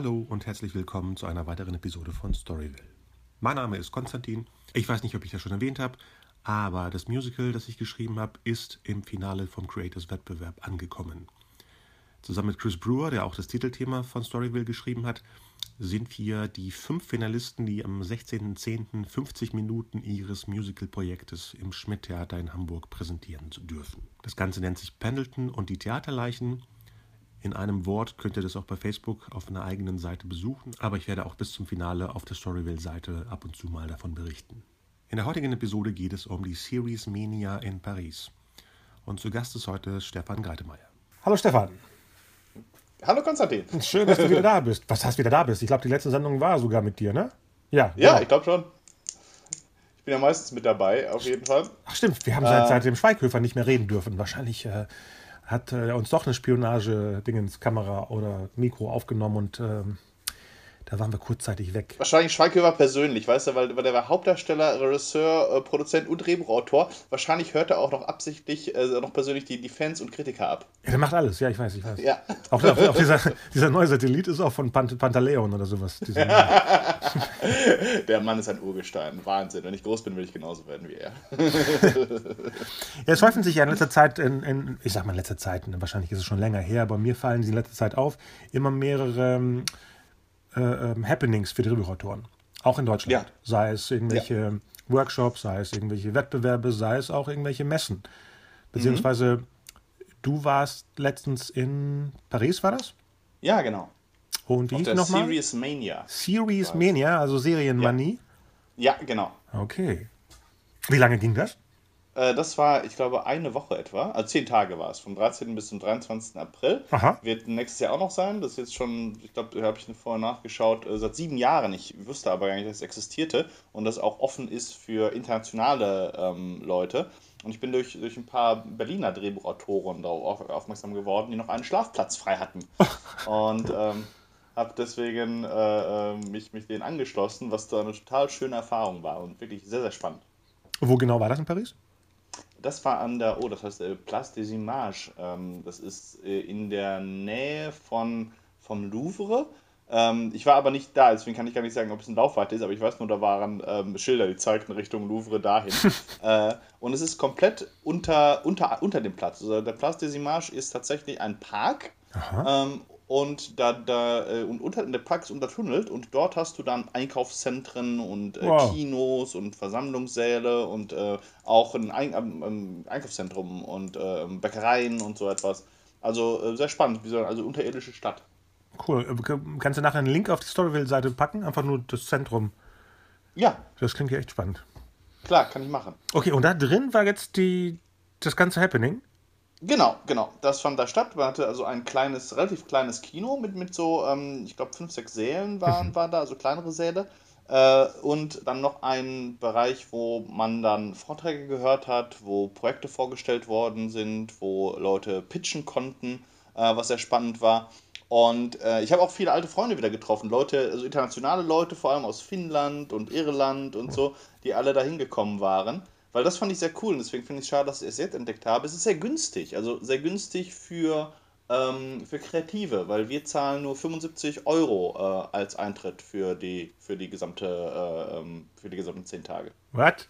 Hallo und herzlich willkommen zu einer weiteren Episode von Storyville. Mein Name ist Konstantin. Ich weiß nicht, ob ich das schon erwähnt habe, aber das Musical, das ich geschrieben habe, ist im Finale vom Creators Wettbewerb angekommen. Zusammen mit Chris Brewer, der auch das Titelthema von Storyville geschrieben hat, sind wir die fünf Finalisten, die am 16.10. 50 Minuten ihres Musical-Projektes im Schmidt-Theater in Hamburg präsentieren dürfen. Das Ganze nennt sich Pendleton und die Theaterleichen in einem Wort könnt ihr das auch bei Facebook auf einer eigenen Seite besuchen, aber ich werde auch bis zum Finale auf der Storyville-Seite ab und zu mal davon berichten. In der heutigen Episode geht es um die Series Mania in Paris. Und zu Gast ist heute Stefan Greitemeyer. Hallo Stefan. Hallo Konstantin. Schön, dass du wieder da bist. Was heißt wieder da bist? Ich glaube, die letzte Sendung war sogar mit dir, ne? Ja. Ja, genau. ich glaube schon. Ich bin ja meistens mit dabei, auf jeden Fall. Ach stimmt, wir haben seit, äh, seit dem Schweighöfer nicht mehr reden dürfen. Wahrscheinlich äh, hat äh, uns doch eine Spionage-Dingens, Kamera oder Mikro aufgenommen und ähm, da waren wir kurzzeitig weg. Wahrscheinlich Schweighöfer persönlich, weißt du, weil, weil der war Hauptdarsteller, Regisseur, äh, Produzent und Drehbuchautor. Wahrscheinlich hört er auch noch absichtlich äh, noch persönlich die, die Fans und Kritiker ab. Ja, der macht alles, ja, ich weiß, ich weiß. Ja. Auch, auch, auch dieser, dieser neue Satellit ist auch von Pant Pantaleon oder sowas. der Mann ist ein Urgestein, Wahnsinn. Wenn ich groß bin, will ich genauso werden wie er. ja, es häufen sich ja in letzter Zeit, in, in, ich sag mal in letzter Zeit, wahrscheinlich ist es schon länger her, aber mir fallen sie in letzter Zeit auf, immer mehrere ähm, äh, ähm, Happenings für Drehbuchautoren. Auch in Deutschland. Ja. Sei es irgendwelche ja. Workshops, sei es irgendwelche Wettbewerbe, sei es auch irgendwelche Messen. Beziehungsweise mhm. du warst letztens in Paris, war das? Ja, genau. Und wie hieß nochmal? Series Mania. Series Mania, also Serienmanie? Ja. ja, genau. Okay. Wie lange ging das? Äh, das war, ich glaube, eine Woche etwa. Also zehn Tage war es, vom 13. bis zum 23. April. Aha. Wird nächstes Jahr auch noch sein. Das ist jetzt schon, ich glaube, da habe ich vorher nachgeschaut, äh, seit sieben Jahren. Ich wusste aber gar nicht, dass es existierte und das auch offen ist für internationale ähm, Leute. Und ich bin durch, durch ein paar Berliner Drehbuchautoren darauf aufmerksam geworden, die noch einen Schlafplatz frei hatten. und ähm, habe deswegen äh, äh, mich, mich denen angeschlossen, was da eine total schöne Erfahrung war und wirklich sehr, sehr spannend. Wo genau war das in Paris? Das war an der, oh, das heißt äh, Place des Images. Ähm, das ist äh, in der Nähe von, vom Louvre. Ähm, ich war aber nicht da, deswegen kann ich gar nicht sagen, ob es ein Laufweite ist, aber ich weiß nur, da waren ähm, Schilder, die zeigten Richtung Louvre dahin. äh, und es ist komplett unter, unter, unter dem Platz. Also der Place des Images ist tatsächlich ein Park. Ähm, und da, da äh, und unter in der Park ist untertunnelt und dort hast du dann Einkaufszentren und äh, wow. Kinos und Versammlungssäle und äh, auch ein, ein, ein, Einkaufszentrum und äh, Bäckereien und so etwas. Also äh, sehr spannend, wie so also unterirdische Stadt. Cool. Äh, kannst du nachher einen Link auf die Storyville-Seite packen? Einfach nur das Zentrum. Ja. Das klingt ja echt spannend. Klar, kann ich machen. Okay, und da drin war jetzt die, das ganze Happening? Genau, genau. Das fand da statt. Man hatte also ein kleines, relativ kleines Kino mit, mit so, ähm, ich glaube, fünf, sechs Sälen waren, mhm. waren da, also kleinere Säle. Äh, und dann noch ein Bereich, wo man dann Vorträge gehört hat, wo Projekte vorgestellt worden sind, wo Leute pitchen konnten, äh, was sehr spannend war. Und äh, ich habe auch viele alte Freunde wieder getroffen, Leute, also internationale Leute, vor allem aus Finnland und Irland und so, die alle da hingekommen waren. Weil das fand ich sehr cool und deswegen finde ich es schade, dass ich es jetzt entdeckt habe. Es ist sehr günstig, also sehr günstig für, ähm, für Kreative, weil wir zahlen nur 75 Euro äh, als Eintritt für die, für die gesamte, äh, ähm, für die gesamten 10 Tage. Was?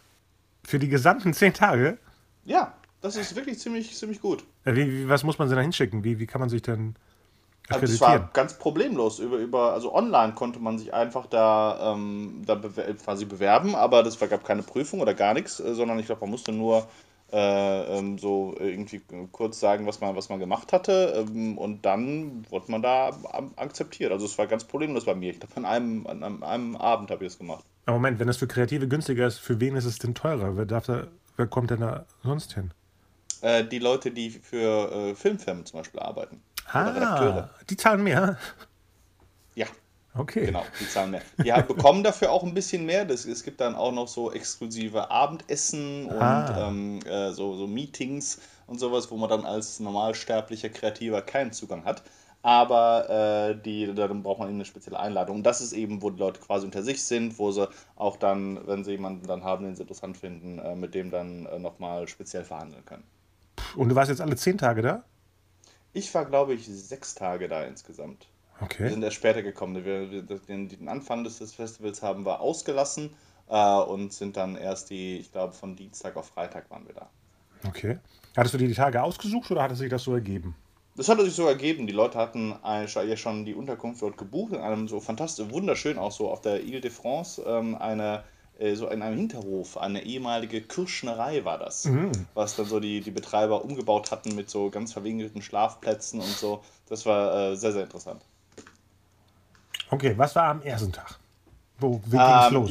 Für die gesamten 10 Tage? Ja, das ist wirklich ziemlich, ziemlich gut. Wie, wie, was muss man denn da hinschicken? Wie, wie kann man sich denn also es war ganz problemlos. Über, über, also online konnte man sich einfach da, ähm, da quasi bewerben, aber das gab keine Prüfung oder gar nichts, äh, sondern ich glaube, man musste nur äh, ähm, so irgendwie kurz sagen, was man, was man gemacht hatte ähm, und dann wurde man da akzeptiert. Also es war ganz problemlos bei mir. Ich glaube, an einem, an einem, einem Abend habe ich es gemacht. Aber Moment, wenn das für Kreative günstiger ist, für wen ist es denn teurer? Wer, darf da, wer kommt denn da sonst hin? Äh, die Leute, die für äh, Filmfirmen zum Beispiel arbeiten. Ah, die zahlen mehr. Ja. Okay. Genau, die zahlen mehr. Die bekommen dafür auch ein bisschen mehr. Das, es gibt dann auch noch so exklusive Abendessen und ah. ähm, äh, so, so Meetings und sowas, wo man dann als normalsterblicher Kreativer keinen Zugang hat. Aber äh, die, dann braucht man eben eine spezielle Einladung. Und das ist eben, wo die Leute quasi unter sich sind, wo sie auch dann, wenn sie jemanden dann haben, den sie interessant finden, äh, mit dem dann äh, nochmal speziell verhandeln können. Und du warst jetzt alle zehn Tage da? Ich war, glaube ich, sechs Tage da insgesamt. Okay. Wir sind erst später gekommen. Wir, wir, den, den, Anfang des, Festivals haben wir ausgelassen äh, und sind dann erst die, ich glaube, von Dienstag auf Freitag waren wir da. Okay. Hattest du dir die Tage ausgesucht oder hat es sich das so ergeben? Das hat sich so ergeben. Die Leute hatten ja schon die Unterkunft dort gebucht, in einem so fantastisch, wunderschön auch so auf der Ile de France, ähm, eine so in einem Hinterhof, eine ehemalige Kirschnerei war das, mhm. was dann so die, die Betreiber umgebaut hatten mit so ganz verwinkelten Schlafplätzen und so. Das war äh, sehr, sehr interessant. Okay, was war am ersten Tag? Wo, wie ging es ähm, los?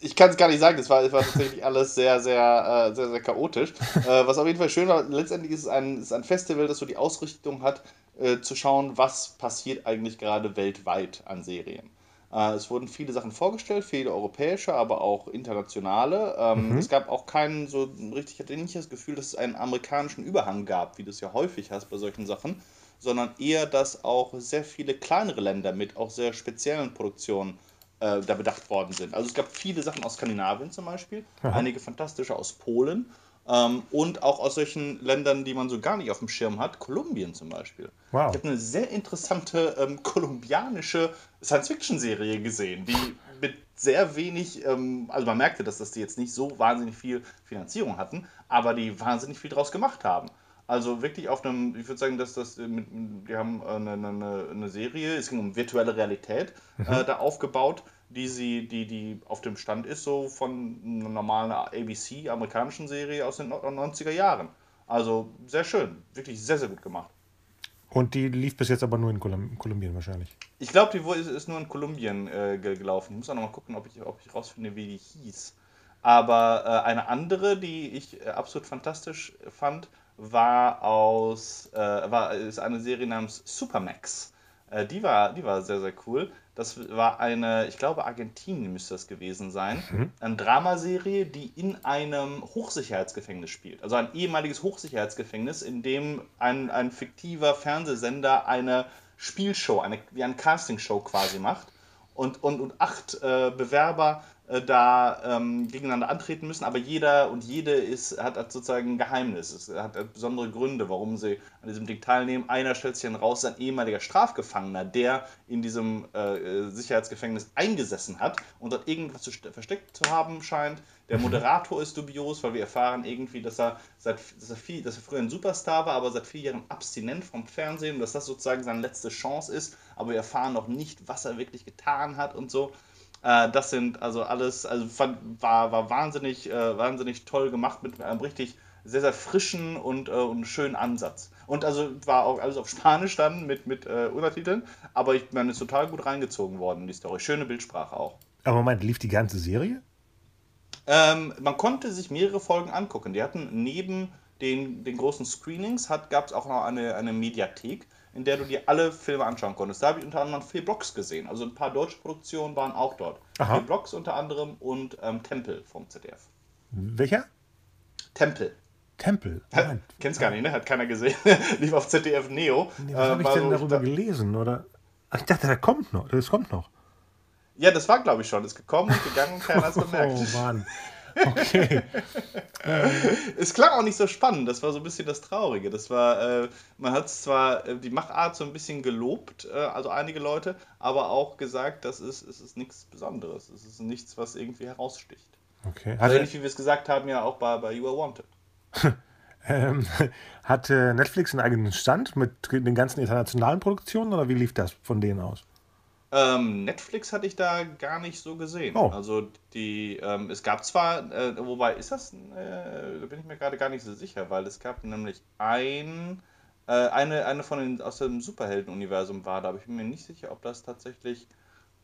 Ich, ich kann es gar nicht sagen, das war, das war tatsächlich alles sehr, sehr, äh, sehr, sehr chaotisch. Äh, was auf jeden Fall schön war, letztendlich ist es ein, ist ein Festival, das so die Ausrichtung hat, äh, zu schauen, was passiert eigentlich gerade weltweit an Serien. Äh, es wurden viele Sachen vorgestellt, viele europäische, aber auch internationale. Ähm, mhm. Es gab auch keinen so richtig, ich hatte nicht das Gefühl, dass es einen amerikanischen Überhang gab, wie du es ja häufig hast bei solchen Sachen, sondern eher, dass auch sehr viele kleinere Länder mit auch sehr speziellen Produktionen äh, da bedacht worden sind. Also es gab viele Sachen aus Skandinavien zum Beispiel, Aha. einige fantastische aus Polen ähm, und auch aus solchen Ländern, die man so gar nicht auf dem Schirm hat, Kolumbien zum Beispiel. Wow. Ich habe eine sehr interessante ähm, kolumbianische Science-Fiction-Serie gesehen, die mit sehr wenig, ähm, also man merkte, dass das die jetzt nicht so wahnsinnig viel Finanzierung hatten, aber die wahnsinnig viel draus gemacht haben. Also wirklich auf einem, ich würde sagen, dass das mit, die haben eine, eine, eine Serie, es ging um virtuelle Realität, mhm. äh, da aufgebaut, die sie, die, die auf dem Stand ist, so von einer normalen ABC, amerikanischen Serie aus den 90er Jahren. Also sehr schön, wirklich sehr, sehr gut gemacht. Und die lief bis jetzt aber nur in Kolum Kolumbien wahrscheinlich. Ich glaube, die ist, ist, nur in Kolumbien äh, gelaufen. Ich muss auch noch mal gucken, ob ich, ob ich rausfinde, wie die hieß. Aber äh, eine andere, die ich äh, absolut fantastisch fand, war aus, äh, war, ist eine Serie namens Supermax. Äh, die, war, die war sehr, sehr cool. Das war eine, ich glaube, Argentinien müsste das gewesen sein. Mhm. Eine Dramaserie, die in einem Hochsicherheitsgefängnis spielt. Also ein ehemaliges Hochsicherheitsgefängnis, in dem ein, ein fiktiver Fernsehsender eine Spielshow, eine, wie eine Castingshow quasi macht. Und, und, und acht äh, Bewerber da ähm, gegeneinander antreten müssen, aber jeder und jede ist, hat, hat sozusagen ein Geheimnis. Es hat, hat, besondere Gründe, warum sie an diesem Ding teilnehmen. Einer stellt sich dann raus, ein ehemaliger Strafgefangener, der in diesem äh, Sicherheitsgefängnis eingesessen hat und dort irgendwas zu, versteckt zu haben scheint. Der. Moderator ist dubios, weil wir erfahren irgendwie, dass er, seit, dass er, viel, dass er früher ein Superstar war, aber seit vier Jahren abstinent vom Fernsehen und dass das sozusagen seine letzte Chance ist. Aber wir erfahren noch nicht, was er wirklich getan hat und so. Äh, das sind also alles, also fand, war, war wahnsinnig, äh, wahnsinnig toll gemacht mit einem richtig sehr, sehr frischen und, äh, und schönen Ansatz. Und also war auch alles auf Spanisch dann mit, mit äh, Untertiteln, aber ich meine, ist total gut reingezogen worden in die Story. Schöne Bildsprache auch. Aber Moment, lief die ganze Serie? Ähm, man konnte sich mehrere Folgen angucken. Die hatten neben den, den großen Screenings, gab es auch noch eine, eine Mediathek in der du dir alle Filme anschauen konntest. Da habe ich unter anderem vier Blocks gesehen. Also ein paar deutsche Produktionen waren auch dort. Aha. Vier Blocks unter anderem und ähm, Tempel vom ZDF. Welcher? Tempel. Tempel. Nein. Kennst gar nicht, ne? Hat keiner gesehen. Lief auf ZDF Neo. Nee, was äh, habe ich denn darüber da gelesen? Oder? Ich dachte, der kommt noch. Das kommt noch. Ja, das war, glaube ich, schon. Ist gekommen und gegangen keiner hat es bemerkt. Oh Mann. Okay. es klang auch nicht so spannend, das war so ein bisschen das Traurige. Das war, äh, man hat zwar äh, die Machart so ein bisschen gelobt, äh, also einige Leute, aber auch gesagt, das ist, es ist nichts Besonderes. Es ist nichts, was irgendwie heraussticht. Okay. Also ähnlich wie wir es gesagt haben, ja auch bei, bei You Are Wanted. ähm, hat Netflix einen eigenen Stand mit den ganzen internationalen Produktionen oder wie lief das von denen aus? Ähm, Netflix hatte ich da gar nicht so gesehen. Oh. Also die, ähm, es gab zwar, äh, wobei ist das, äh, da bin ich mir gerade gar nicht so sicher, weil es gab nämlich ein, äh, eine, eine von den aus dem Superhelden-Universum war da, aber ich bin mir nicht sicher, ob das tatsächlich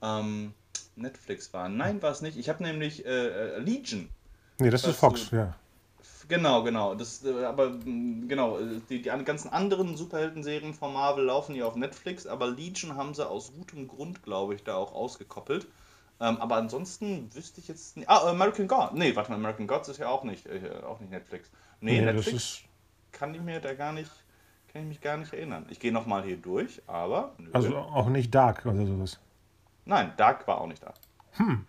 ähm, Netflix war. Nein, war es nicht. Ich habe nämlich äh, äh, Legion. Nee, das ist Fox, du, ja. Genau, genau. Das, äh, aber mm, genau, äh, die, die ganzen anderen Superhelden-Serien von Marvel laufen ja auf Netflix, aber Legion haben sie aus gutem Grund, glaube ich, da auch ausgekoppelt. Ähm, aber ansonsten wüsste ich jetzt nicht. Ah, American God. Nee, warte mal, American Gods ist ja auch nicht, äh, auch nicht Netflix. Nee, nee Netflix kann ich mir da gar nicht, kann ich mich gar nicht erinnern. Ich gehe nochmal hier durch, aber. Nö. Also auch nicht Dark oder sowas. Nein, Dark war auch nicht da. Hm.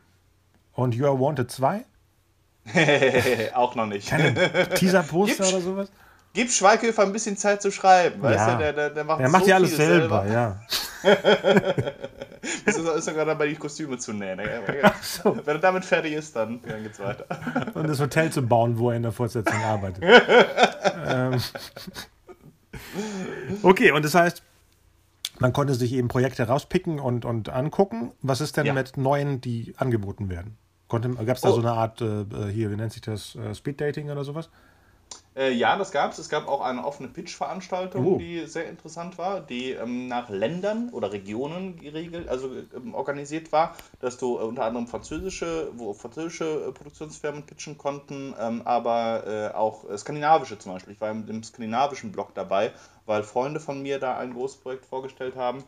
Und You Are Wanted 2? auch noch nicht. Keine Teaser-Poster oder sowas? Gib Schweighöfer ein bisschen Zeit zu schreiben, weißt Ja. du? Der, der, der macht, Er macht so ja alles viel selber, ja. Ist, ist gerade dabei, die Kostüme zu nähen. Wenn er damit fertig ist, dann, dann geht's weiter. Und das Hotel zu bauen, wo er in der Fortsetzung arbeitet. ähm. Okay, und das heißt, man konnte sich eben Projekte rauspicken und, und angucken. Was ist denn Ja. mit neuen, die angeboten werden? Gab es da Oh. so eine Art, äh, hier, wie nennt sich das, äh, Speed-Dating oder sowas? Äh, ja, das gab es. Es gab auch eine offene Pitch-Veranstaltung, Oh. die sehr interessant war, die ähm, nach Ländern oder Regionen geregelt, also ähm, organisiert war, dass du äh, unter anderem französische, wo französische äh, Produktionsfirmen pitchen konnten, ähm, aber äh, auch äh, skandinavische zum Beispiel. Ich war im, im skandinavischen Blog dabei, weil Freunde von mir da ein großes Projekt vorgestellt haben.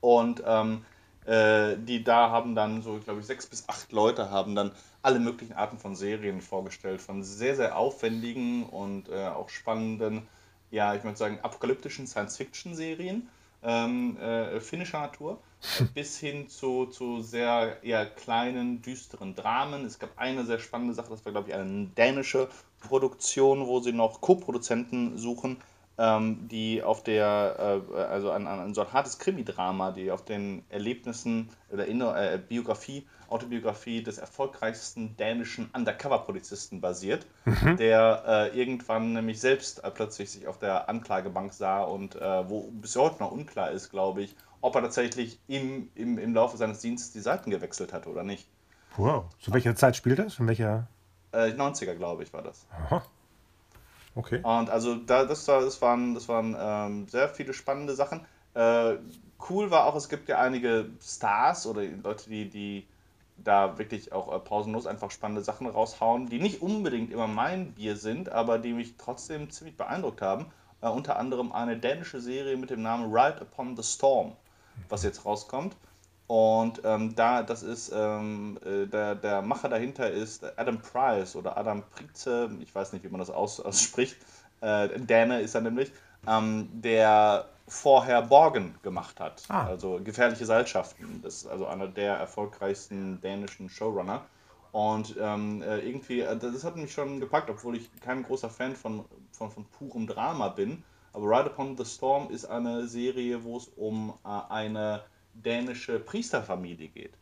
Und ähm, äh, die da haben dann so, glaube ich, sechs bis acht Leute haben dann alle möglichen Arten von Serien vorgestellt, von sehr, sehr aufwendigen und äh, auch spannenden, ja, ich würde sagen, apokalyptischen Science-Fiction-Serien ähm, äh, finnischer Natur, bis hin zu, zu sehr eher kleinen, düsteren Dramen. Es gab eine sehr spannende Sache, das war, glaube ich, eine dänische Produktion, wo sie noch Co-Produzenten suchen, ähm, die auf der, äh, also an, an so ein hartes Krimi-Drama, die auf den Erlebnissen oder Inno, äh, Biografie, Autobiografie des erfolgreichsten dänischen Undercover-Polizisten basiert, der äh, irgendwann nämlich selbst äh, plötzlich sich auf der Anklagebank sah und äh, wo bis heute noch unklar ist, glaube ich, ob er tatsächlich im, im, im Laufe seines Dienstes die Seiten gewechselt hat oder nicht. Wow. Zu welcher Zeit spielt das? In welcher? Äh, 90er, glaube ich, war das. Aha. Okay. Und also da, das, das waren, das waren ähm, sehr viele spannende Sachen. Äh, cool war auch, es gibt ja einige Stars oder Leute, die, die da wirklich auch äh, pausenlos einfach spannende Sachen raushauen, die nicht unbedingt immer mein Bier sind, aber die mich trotzdem ziemlich beeindruckt haben. Äh, unter anderem eine dänische Serie mit dem Namen Ride Upon the Storm, was jetzt rauskommt. Und ähm, da, das ist, ähm, äh, der, der Macher dahinter ist Adam Price oder Adam Prize, ich weiß nicht, wie man das aus, ausspricht. Äh, Däne ist er nämlich, ähm, der vorher Borgen gemacht hat. Ah. Also gefährliche Seilschaften. Das ist also einer der erfolgreichsten dänischen Showrunner. Und ähm, äh, irgendwie, äh, das hat mich schon gepackt, obwohl ich kein großer Fan von, von, von purem Drama bin. Aber Ride Upon the Storm ist eine Serie, wo es um äh, eine dänische Priesterfamilie geht,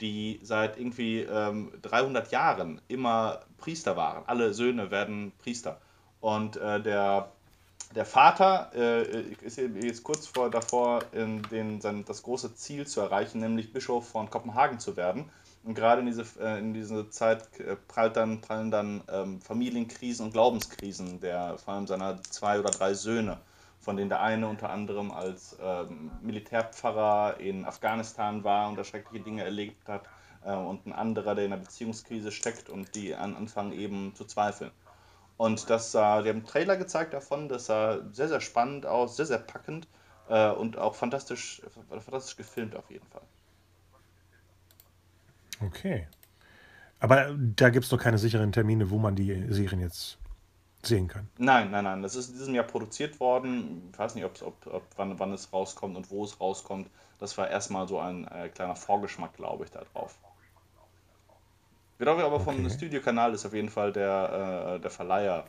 die seit irgendwie ähm, 300 Jahren immer Priester waren. Alle Söhne werden Priester. Und äh, der, der Vater äh, ist jetzt kurz vor, davor, in den, sein, das große Ziel zu erreichen, nämlich Bischof von Kopenhagen zu werden. Und gerade in diese, äh, in diese Zeit äh, prallt dann, prallen dann ähm, Familienkrisen und Glaubenskrisen der vor allem seiner zwei oder drei Söhne, von denen der eine unter anderem als ähm, Militärpfarrer in Afghanistan war und da schreckliche Dinge erlebt hat, äh, und ein anderer, der in einer Beziehungskrise steckt und die an, anfangen eben zu zweifeln. Und das sah, die haben einen Trailer gezeigt davon, das sah sehr, sehr spannend aus, sehr, sehr packend äh, und auch fantastisch, fantastisch gefilmt auf jeden Fall. Okay. Aber da gibt es doch keine sicheren Termine, wo man die Serien jetzt sehen kann. Nein, nein, nein. Das ist in diesem Jahr produziert worden. Ich weiß nicht, ob, ob, ob wann, wann es rauskommt und wo es rauskommt. Das war erstmal so ein äh, kleiner Vorgeschmack, glaube ich, da drauf. Auch aber vom Okay. Studiokanal ist auf jeden Fall der, äh, der Verleiher.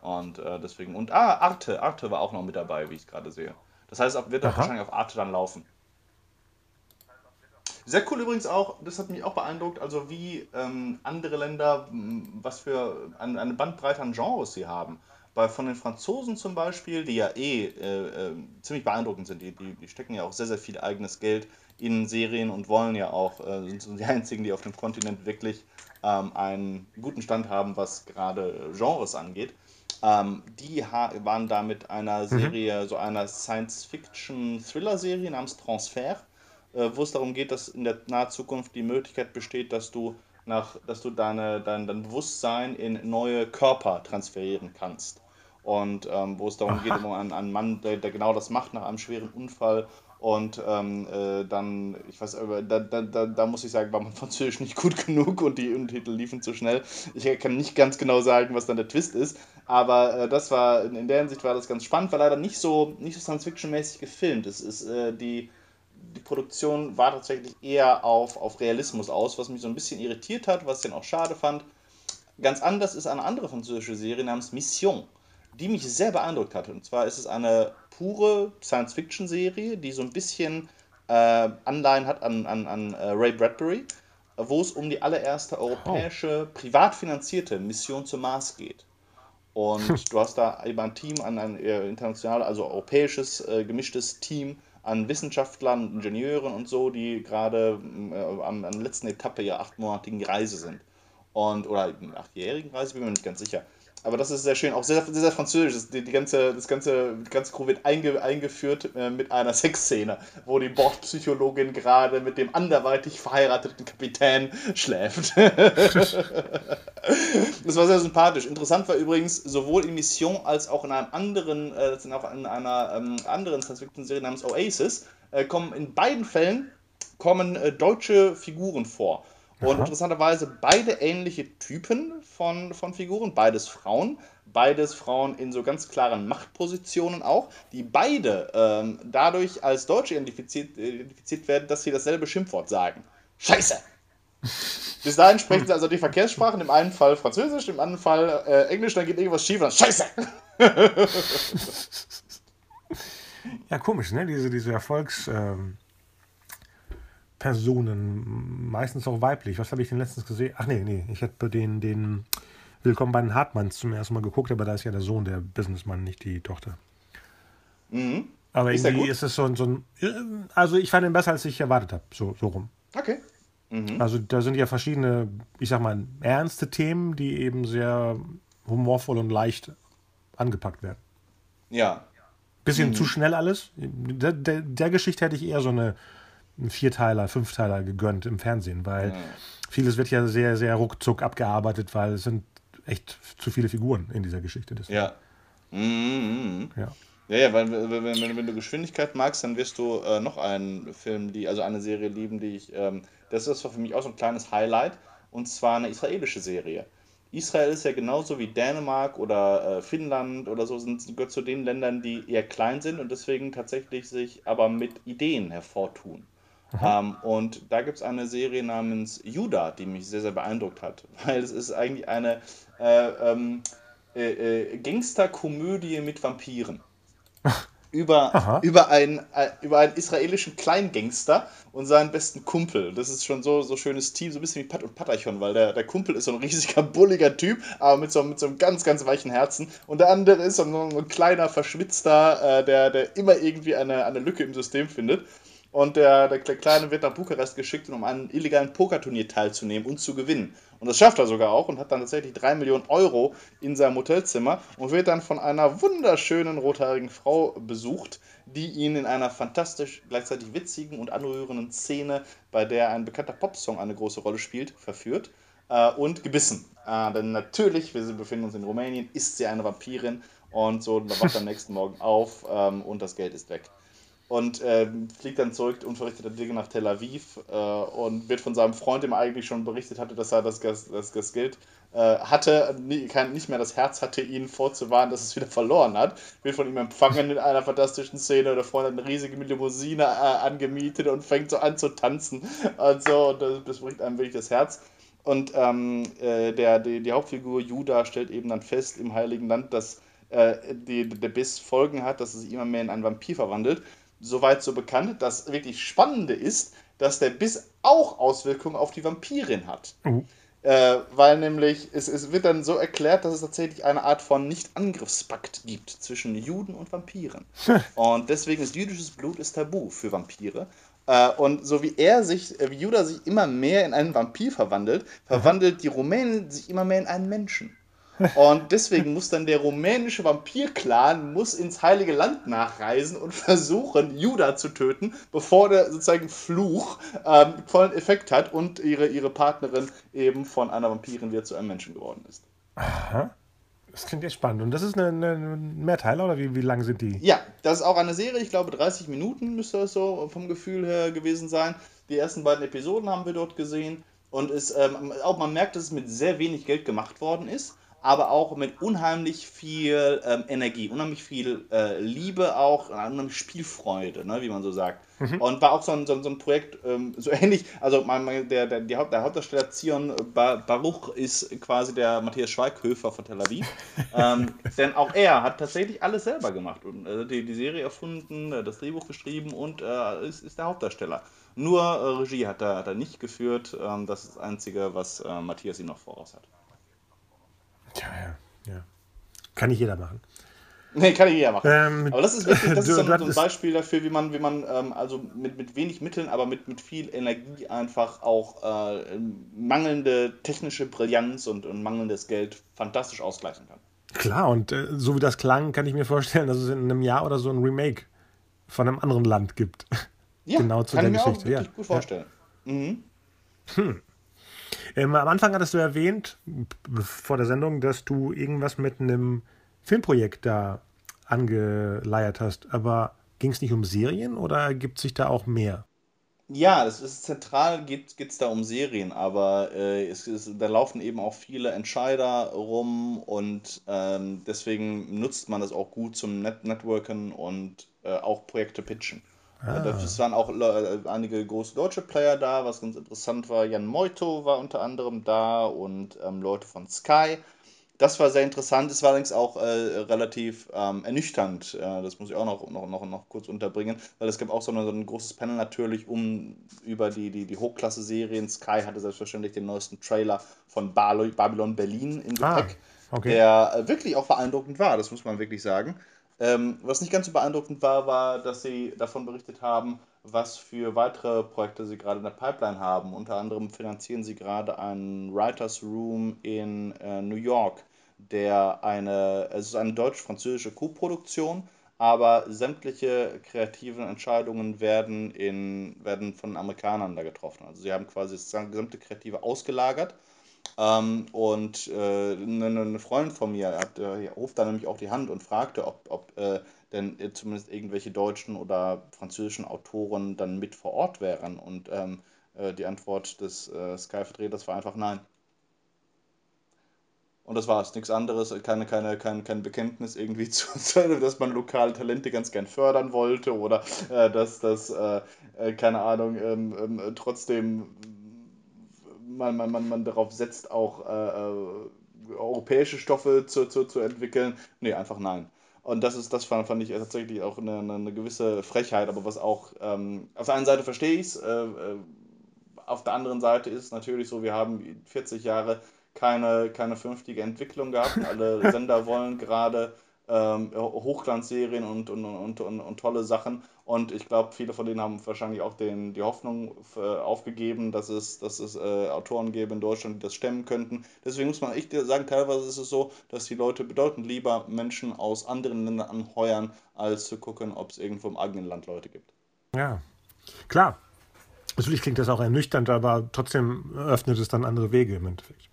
Und äh, deswegen. Und ah, Arte. Arte war auch noch mit dabei, wie ich gerade sehe. Das heißt, wird auch Aha. wahrscheinlich auf Arte dann laufen. Sehr cool übrigens auch, das hat mich auch beeindruckt, also wie ähm, andere Länder, m, was für eine, eine Bandbreite an Genres sie haben. Weil von den Franzosen zum Beispiel, die ja eh äh, äh, ziemlich beeindruckend sind, die, die, die stecken ja auch sehr, sehr viel eigenes Geld in Serien und wollen ja auch, äh, sind die einzigen, die auf dem Kontinent wirklich ähm, einen guten Stand haben, was gerade Genres angeht. Ähm, die waren da mit einer Serie, so einer Science-Fiction-Thriller-Serie namens Transfer wo es darum geht, dass in der nahen Zukunft die Möglichkeit besteht, dass du nach, dass du deine, dein, dein Bewusstsein in neue Körper transferieren kannst. Und ähm, wo es darum geht, um einen, einen Mann, der, der genau das macht nach einem schweren Unfall. Und ähm, äh, dann, ich weiß, da, da, da, da muss ich sagen, war mein Französisch nicht gut genug und die Untertitel liefen zu schnell. Ich kann nicht ganz genau sagen, was dann der Twist ist. Aber äh, das war, in der Hinsicht war das ganz spannend, war leider nicht so, nicht so Science-Fiction-mäßig gefilmt. Es ist äh, die, die Produktion war tatsächlich eher auf, auf Realismus aus, was mich so ein bisschen irritiert hat, was ich dann auch schade fand. Ganz anders ist eine andere französische Serie namens Mission. die mich sehr beeindruckt hat. Und zwar ist es eine pure Science-Fiction-Serie, die so ein bisschen äh, Anleihen hat an, an, an äh, Ray Bradbury, wo es um die allererste europäische, oh. privat finanzierte Mission zum Mars geht. Und du hast da eben ein Team, an ein äh, international, also europäisches, äh, gemischtes Team an Wissenschaftlern Ingenieuren und so, die gerade äh, an der letzten Etappe ihrer achtmonatigen Reise sind. Und, oder achtjährigen Reise, bin mir nicht ganz sicher. Aber das ist sehr schön, auch sehr, sehr, sehr französisch. Die, die, ganze, das ganze, die ganze Crew wird einge, eingeführt äh, mit einer Sexszene, wo die Bordpsychologin gerade mit dem anderweitig verheirateten Kapitän schläft. das war sehr sympathisch. Interessant war übrigens, sowohl in Mission als auch in einem anderen, äh, auch in einer ähm, anderen Science-Fiction-Serie namens Oasis, äh, kommen in beiden Fällen kommen äh, deutsche Figuren vor. Und Aha. interessanterweise beide ähnliche Typen von, von Figuren, beides Frauen, beides Frauen in so ganz klaren Machtpositionen auch, die beide ähm, dadurch als Deutsche identifiziert, identifiziert werden, dass sie dasselbe Schimpfwort sagen. Scheiße! Bis dahin sprechen sie also die Verkehrssprachen, im einen Fall Französisch, im anderen Fall äh, Englisch, dann geht irgendwas schief und dann Scheiße! ja, komisch, ne? Diese, diese Erfolgs. Ähm Personen, meistens auch weiblich. Was habe ich denn letztens gesehen? Ach nee, nee, ich hätte den, den Willkommen bei den Hartmanns zum ersten Mal geguckt, aber da ist ja der Sohn der Businessmann, nicht die Tochter. Mhm. Aber ist irgendwie ist es so, so ein. Also ich fand ihn besser, als ich erwartet habe, so, so rum. Okay. Mhm. Also da sind ja verschiedene, ich sag mal, ernste Themen, die eben sehr humorvoll und leicht angepackt werden. Ja. Bisschen mhm. zu schnell alles. Der, der, der Geschichte hätte ich eher so eine einen Vierteiler, Fünfteiler gegönnt im Fernsehen, weil ja. vieles wird ja sehr, sehr ruckzuck abgearbeitet, weil es sind echt zu viele Figuren in dieser Geschichte. Deswegen. Ja. Mhm. ja. Ja, ja, weil wenn, wenn, wenn, du Geschwindigkeit magst, dann wirst du äh, noch einen Film, die, also eine Serie lieben, die ich, ähm, das ist für mich auch so ein kleines Highlight, und zwar eine israelische Serie. Israel ist ja genauso wie Dänemark oder äh, Finnland oder so, sind, gehört zu den Ländern, die eher klein sind und deswegen tatsächlich sich aber mit Ideen hervortun. Ähm, und da gibt es eine Serie namens Judah, die mich sehr, sehr beeindruckt hat, weil es ist eigentlich eine äh, ähm, äh, äh, Gangsterkomödie mit Vampiren. über, über, einen, äh, über einen israelischen Kleingangster und seinen besten Kumpel. Das ist schon so so schönes Team, so ein bisschen wie Pat und Patachon, weil der, der Kumpel ist so ein riesiger, bulliger Typ, aber mit so, mit so einem ganz, ganz weichen Herzen. Und der andere ist so ein, ein kleiner, verschwitzter, äh, der, der immer irgendwie eine, eine Lücke im System findet. Und der, der Kleine wird nach Bukarest geschickt, um an einem illegalen Pokerturnier teilzunehmen und zu gewinnen. Und das schafft er sogar auch und hat dann tatsächlich 3 Millionen Euro in seinem Hotelzimmer und wird dann von einer wunderschönen rothaarigen Frau besucht, die ihn in einer fantastisch, gleichzeitig witzigen und anrührenden Szene, bei der ein bekannter Popsong eine große Rolle spielt, verführt äh, und gebissen. Äh, denn natürlich, wir befinden uns in Rumänien, ist sie eine Vampirin und so wacht am nächsten Morgen auf ähm, und das Geld ist weg und äh, fliegt dann zurück unverrichteter Dinge nach Tel Aviv äh, und wird von seinem Freund, dem er eigentlich schon berichtet hatte, dass er das, das, das Geld äh, hatte, nie, kein, nicht mehr das Herz hatte, ihn vorzuwarnen, dass es wieder verloren hat, wird von ihm empfangen in einer fantastischen Szene. Der Freund hat eine riesige Limousine äh, angemietet und fängt so an zu tanzen und so, und das, das bricht einem wirklich das Herz. Und ähm, äh, der, die, die Hauptfigur Judah stellt eben dann fest im Heiligen Land, dass äh, die, der Biss Folgen hat, dass es immer mehr in einen Vampir verwandelt soweit so bekannt. Das wirklich Spannende ist, dass der Biss auch Auswirkungen auf die Vampirin hat. Mhm. Äh, weil nämlich es, es wird dann so erklärt, dass es tatsächlich eine Art von Nicht-Angriffspakt gibt zwischen Juden und Vampiren. und deswegen ist jüdisches Blut ist tabu für Vampire. Äh, und so wie er sich, wie Judah sich immer mehr in einen Vampir verwandelt, verwandelt die Rumänin sich immer mehr in einen Menschen. Und deswegen muss dann der rumänische Vampir-Clan muss ins Heilige Land nachreisen und versuchen, Judah zu töten, bevor der sozusagen Fluch ähm, vollen Effekt hat und ihre, ihre Partnerin eben von einer Vampirin wieder zu einem Menschen geworden ist. Aha. Das klingt ja spannend. Und das ist eine, eine Mehrteiler oder wie, wie lang sind die? Ja, das ist auch eine Serie. Ich glaube, 30 Minuten müsste das so vom Gefühl her gewesen sein. Die ersten beiden Episoden haben wir dort gesehen. Und es, ähm, auch man merkt, dass es mit sehr wenig Geld gemacht worden ist aber auch mit unheimlich viel ähm, Energie, unheimlich viel äh, Liebe auch, unheimlich Spielfreude, ne, wie man so sagt. Mhm. Und war auch so ein, so, so ein Projekt, ähm, so ähnlich, also mein, mein, der, der, der, Haupt, der Hauptdarsteller Zion Baruch ist quasi der Matthias Schweighöfer von Tel Aviv. ähm, denn auch er hat tatsächlich alles selber gemacht und äh, die, die Serie erfunden, äh, das Drehbuch geschrieben und äh, ist, ist der Hauptdarsteller. Nur äh, Regie hat er, hat er nicht geführt. Ähm, das ist das Einzige, was äh, Matthias ihm noch voraus hat. Tja, ja, ja. Kann nicht jeder machen. Nee, kann ich jeder machen. Ähm, aber das ist wirklich das ist so, ein, Beispiel dafür, wie man, wie man ähm, also mit, mit wenig Mitteln, aber mit, mit viel Energie einfach auch äh, mangelnde technische Brillanz und, und mangelndes Geld fantastisch ausgleichen kann. Klar, und äh, so wie das klang, kann ich mir vorstellen, dass es in einem Jahr oder so ein Remake von einem anderen Land gibt. Ja, genau zu kann der ich mir Geschichte. Auch wirklich ja. gut vorstellen. Ja. Mhm. Hm. Ähm, am Anfang hattest du erwähnt, vor der Sendung, dass du irgendwas mit einem Filmprojekt da angeleiert hast. Aber ging es nicht um Serien oder gibt sich da auch mehr? Ja, das ist zentral geht es da um Serien, aber äh, es ist, da laufen eben auch viele Entscheider rum und ähm, deswegen nutzt man das auch gut zum Net Networken und äh, auch Projekte pitchen. Ah. Es waren auch äh, einige große deutsche Player da, was ganz interessant war. Jan Moito war unter anderem da und ähm, Leute von Sky. Das war sehr interessant. Es war allerdings auch äh, relativ ähm, ernüchternd. Äh, das muss ich auch noch, noch, noch, noch kurz unterbringen, weil es gab auch so, eine, so ein großes Panel natürlich um über die, die, die Hochklasse-Serien. Sky hatte selbstverständlich den neuesten Trailer von Babylon Berlin im ah, Gepäck, ah, okay. der äh, wirklich auch beeindruckend war, das muss man wirklich sagen. Ähm, was nicht ganz so beeindruckend war, war, dass sie davon berichtet haben, was für weitere Projekte sie gerade in der Pipeline haben. Unter anderem finanzieren sie gerade einen Writers Room in äh, New York, der eine, es ist eine deutsch-französische Co-Produktion, aber sämtliche kreativen Entscheidungen werden, in, werden von Amerikanern da getroffen. Also sie haben quasi das gesamte Kreative ausgelagert ähm, und äh, eine, ne, eine Freundin von mir hat, äh, ruft da nämlich auch die Hand und fragte, ob, ob äh, denn äh, zumindest irgendwelche deutschen oder französischen Autoren dann mit vor Ort wären. Und ähm, äh, die Antwort des äh, Sky-Vertreters war einfach nein. Und das war es, nichts anderes, keine, keine, kein, kein Bekenntnis irgendwie zu, dass man lokale Talente ganz gern fördern wollte oder dass das, keine Ahnung, ähm, ähm, trotzdem man, man, man, man darauf setzt, auch äh, äh, europäische Stoffe zu, zu, zu entwickeln. Nee, einfach nein. Und das ist, das fand, fand ich tatsächlich auch eine, eine gewisse Frechheit, aber was auch, ähm, auf der einen Seite verstehe ich es, äh, äh, auf der anderen Seite ist es natürlich so, wir haben 40 Jahre keine, keine vernünftige Entwicklung gehabt. Alle Sender wollen gerade ähm, Hochglanzserien und, und, und, und, und tolle Sachen. Und ich glaube, viele von denen haben wahrscheinlich auch den, die Hoffnung äh, aufgegeben, dass es, dass es äh, Autoren gäbe in Deutschland, die das stemmen könnten. Deswegen muss man echt sagen, teilweise ist es so, dass die Leute bedeutend lieber Menschen aus anderen Ländern anheuern, als zu gucken, ob es irgendwo im eigenen Land Leute gibt. Ja, klar. Natürlich klingt das auch ernüchternd, aber trotzdem öffnet es dann andere Wege im Endeffekt.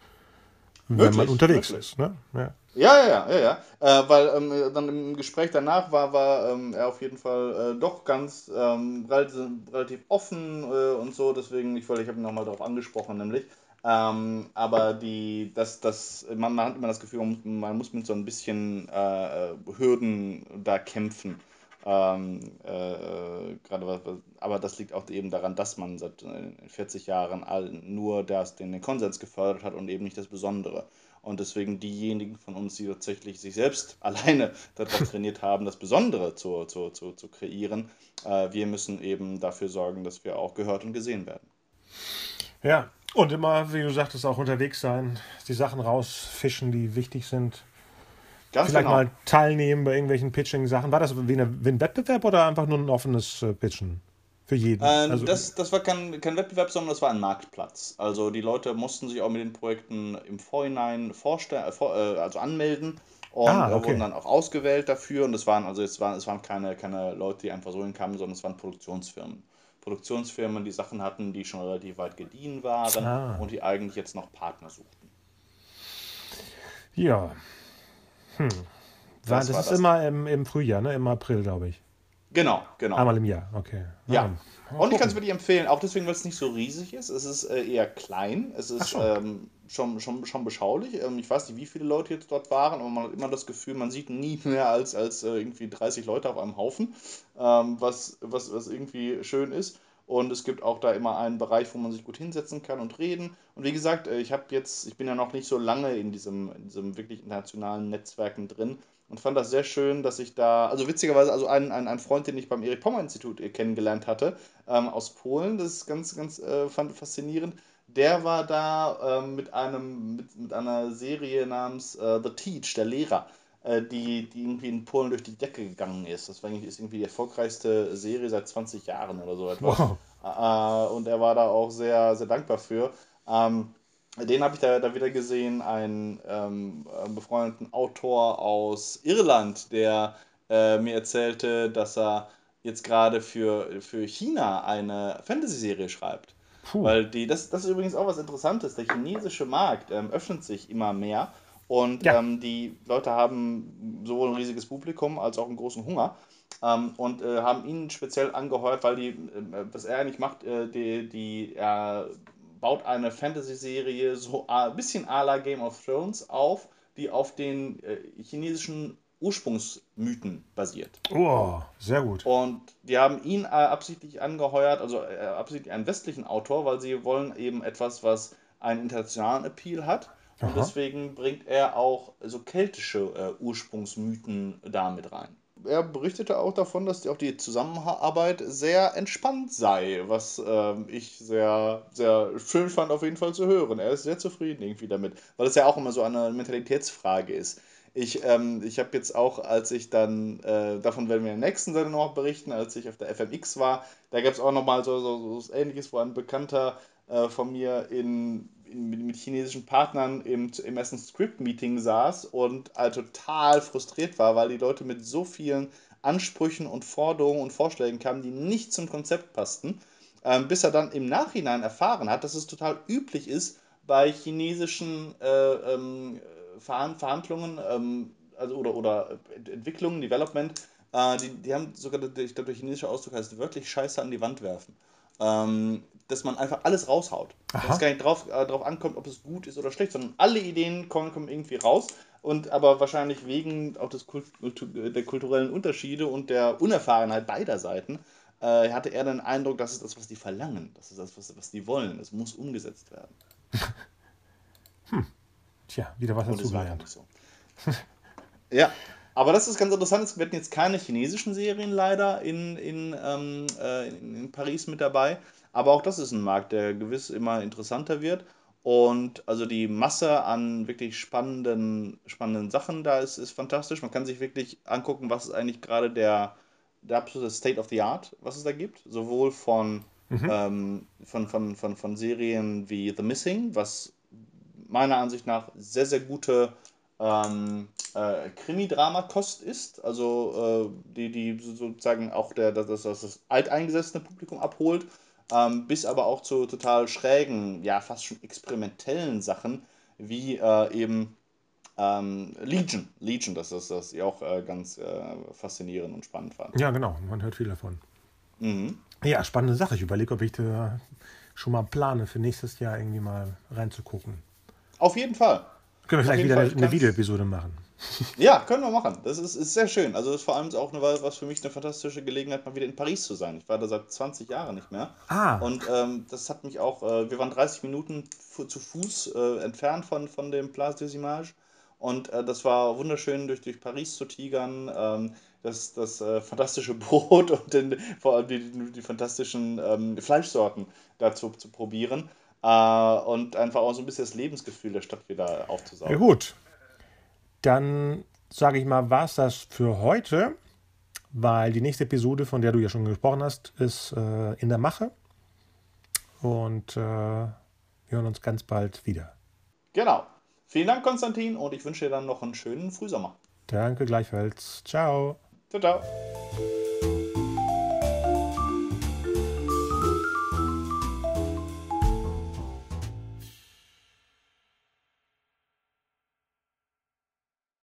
Wenn wirklich, man unterwegs wirklich. ist. Ne? Ja. Ja, ja, ja, ja, ja. Äh, weil ähm, dann im Gespräch danach war, war ähm, er auf jeden Fall äh, doch ganz ähm, relativ, relativ offen äh, und so, deswegen, ich, ich habe ihn nochmal darauf angesprochen, nämlich. Ähm, aber die, das, das, man, man, hat immer das Gefühl, man, man muss mit so ein bisschen äh, Hürden da kämpfen. Ähm, äh, gerade aber das liegt auch eben daran, dass man seit 40 äh, Jahren nur das, den, den Konsens gefördert hat und eben nicht das Besondere. Und deswegen diejenigen von uns, die tatsächlich sich selbst alleine darauf trainiert haben, das Besondere zu, zu, zu, zu kreieren, äh, wir müssen eben dafür sorgen, dass wir auch gehört und gesehen werden. Ja, und immer, wie du sagtest, auch unterwegs sein, die Sachen rausfischen, die wichtig sind. Ganz Vielleicht genau. mal teilnehmen bei irgendwelchen Pitching-Sachen. War das wie, eine, wie ein Wettbewerb oder einfach nur ein offenes äh, Pitchen? Für jeden. Ähm, also, das, das war kein, kein Wettbewerb, sondern das war ein Marktplatz. Also die Leute mussten sich auch mit den Projekten im Vorhinein vorstellen, äh, vor, äh, also anmelden und ah, okay. wurden dann auch ausgewählt dafür. Und es waren also es waren, es waren keine, keine Leute, die einfach so hinkamen, sondern es waren Produktionsfirmen. Produktionsfirmen, die Sachen hatten, die schon relativ weit gediehen waren ah. und die eigentlich jetzt noch Partner suchten. Ja. Hm. Das, das ist das. immer im, im Frühjahr, ne? Im April, glaube ich. Genau, genau. Einmal im Jahr, okay. Ja. Und ich kann es wirklich empfehlen, auch deswegen, weil es nicht so riesig ist. Es ist äh, eher klein. Es ist so. ähm, schon, schon, schon beschaulich. Ähm, ich weiß nicht, wie viele Leute jetzt dort waren, aber man hat immer das Gefühl, man sieht nie mehr als, als äh, irgendwie 30 Leute auf einem Haufen, ähm, was, was, was irgendwie schön ist. Und es gibt auch da immer einen Bereich, wo man sich gut hinsetzen kann und reden. Und wie gesagt, äh, ich habe jetzt, ich bin ja noch nicht so lange in diesem, in diesem wirklich internationalen Netzwerken drin und fand das sehr schön, dass ich da, also witzigerweise, also ein, ein, ein Freund, den ich beim Erich Pommer Institut äh, kennengelernt hatte, ähm, aus Polen, das ist ganz, ganz äh, fand, faszinierend. Der war da ähm, mit, einem, mit, mit einer Serie namens äh, The Teach, der Lehrer, die, die irgendwie in Polen durch die Decke gegangen ist. Das war irgendwie, ist irgendwie die erfolgreichste Serie seit 20 Jahren oder so etwas. Wow. Äh, und er war da auch sehr, sehr dankbar für. Ähm, den habe ich da, da wieder gesehen, einen ähm, äh, befreundeten Autor aus Irland, der äh, mir erzählte, dass er jetzt gerade für, für China eine Fantasy-Serie schreibt. Puh. Weil die, das, das ist übrigens auch was Interessantes. Der chinesische Markt ähm, öffnet sich immer mehr und Ja. ähm, die Leute haben sowohl ein riesiges Publikum als auch einen großen Hunger ähm, und äh, haben ihn speziell angeheuert, weil die, äh, was er eigentlich macht, äh, die, die, er baut eine Fantasy-Serie so ein bisschen à la Game of Thrones auf, die auf den äh, chinesischen Ursprungsmythen basiert. Oh, sehr gut. Und die haben ihn äh, absichtlich angeheuert, also äh, absichtlich einen westlichen Autor, weil sie wollen eben etwas, was einen internationalen Appeal hat. Und Aha. deswegen bringt er auch so keltische äh, Ursprungsmythen da mit rein. Er berichtete auch davon, dass die, auch die Zusammenarbeit sehr entspannt sei, was ähm, ich sehr, sehr schön fand, auf jeden Fall zu hören. Er ist sehr zufrieden irgendwie damit, weil es ja auch immer so eine Mentalitätsfrage ist. Ich, ähm, ich habe jetzt auch, als ich dann, äh, davon werden wir in der nächsten Sendung noch berichten, als ich auf der FMX war, da gab es auch nochmal so, so, so was Ähnliches, wo ein Bekannter äh, von mir in, in, mit, mit chinesischen Partnern im, im ersten Script-Meeting saß und äh, total frustriert war, weil die Leute mit so vielen Ansprüchen und Forderungen und Vorschlägen kamen, die nicht zum Konzept passten, ähm, bis er dann im Nachhinein erfahren hat, dass es total üblich ist, bei chinesischen äh, ähm, Verhand Verhandlungen ähm, also, oder, oder Ent- Entwicklungen, Development, äh, die, die haben sogar, ich glaube, der chinesische Ausdruck heißt wirklich Scheiße an die Wand werfen. Ähm, dass man einfach alles raushaut. Dass es gar nicht drauf, äh, drauf ankommt, ob es gut ist oder schlecht, sondern alle Ideen kommen, kommen irgendwie raus. Und aber wahrscheinlich wegen auch des Kult der kulturellen Unterschiede und der Unerfahrenheit beider Seiten äh, hatte er den Eindruck, das ist das, was die verlangen. Das ist das, was, was die wollen. Es muss umgesetzt werden. Tja, wieder was dazugelernt. nicht so. ja, aber das ist ganz interessant. Es werden jetzt keine chinesischen Serien leider in, in, ähm, äh, in, in Paris mit dabei. Aber auch das ist ein Markt, der gewiss immer interessanter wird. Und also die Masse an wirklich spannenden, spannenden Sachen da ist, ist fantastisch. Man kann sich wirklich angucken, was ist eigentlich gerade der, der absolute State of the Art, was es da gibt. Sowohl von, ähm, von, von, von, von Serien wie The Missing, was meiner Ansicht nach sehr, sehr gute ähm, äh, Krimi-Drama-Kost ist. Also äh, die, die sozusagen auch der, das, das, das alteingesessene Publikum abholt, ähm, bis aber auch zu total schrägen, ja fast schon experimentellen Sachen, wie äh, eben ähm, Legion. Legion, das ist das ich auch äh, ganz äh, faszinierend und spannend fand. Ja, genau. Man hört viel davon. Mhm. Ja, spannende Sache. Ich überlege, ob ich da schon mal plane, für nächstes Jahr irgendwie mal reinzugucken. Auf jeden Fall. Können wir vielleicht wieder Fall, eine, eine Videoepisode machen. Ja, können wir machen. Das ist, ist sehr schön. Also das ist vor allem auch eine, was für mich eine fantastische Gelegenheit, mal wieder in Paris zu sein. Ich war da seit 20 Jahren nicht mehr. Ah. Und ähm, das hat mich auch, äh, wir waren 30 Minuten zu Fuß äh, entfernt von, von dem Place des Images. Und äh, das war wunderschön, durch, durch Paris zu tigern. Ähm, das das äh, fantastische Brot und den, vor allem die, die fantastischen ähm, Fleischsorten dazu zu probieren. Äh, und einfach auch so ein bisschen das Lebensgefühl der Stadt wieder Ja, aufzusaugen. gut. Dann sage ich mal, war es das für heute, weil die nächste Episode, von der du ja schon gesprochen hast, ist äh, in der Mache. Und äh, wir hören uns ganz bald wieder. Genau. Vielen Dank, Konstantin, und ich wünsche dir dann noch einen schönen Frühsommer. Danke gleichfalls. Ciao. Ciao, ciao.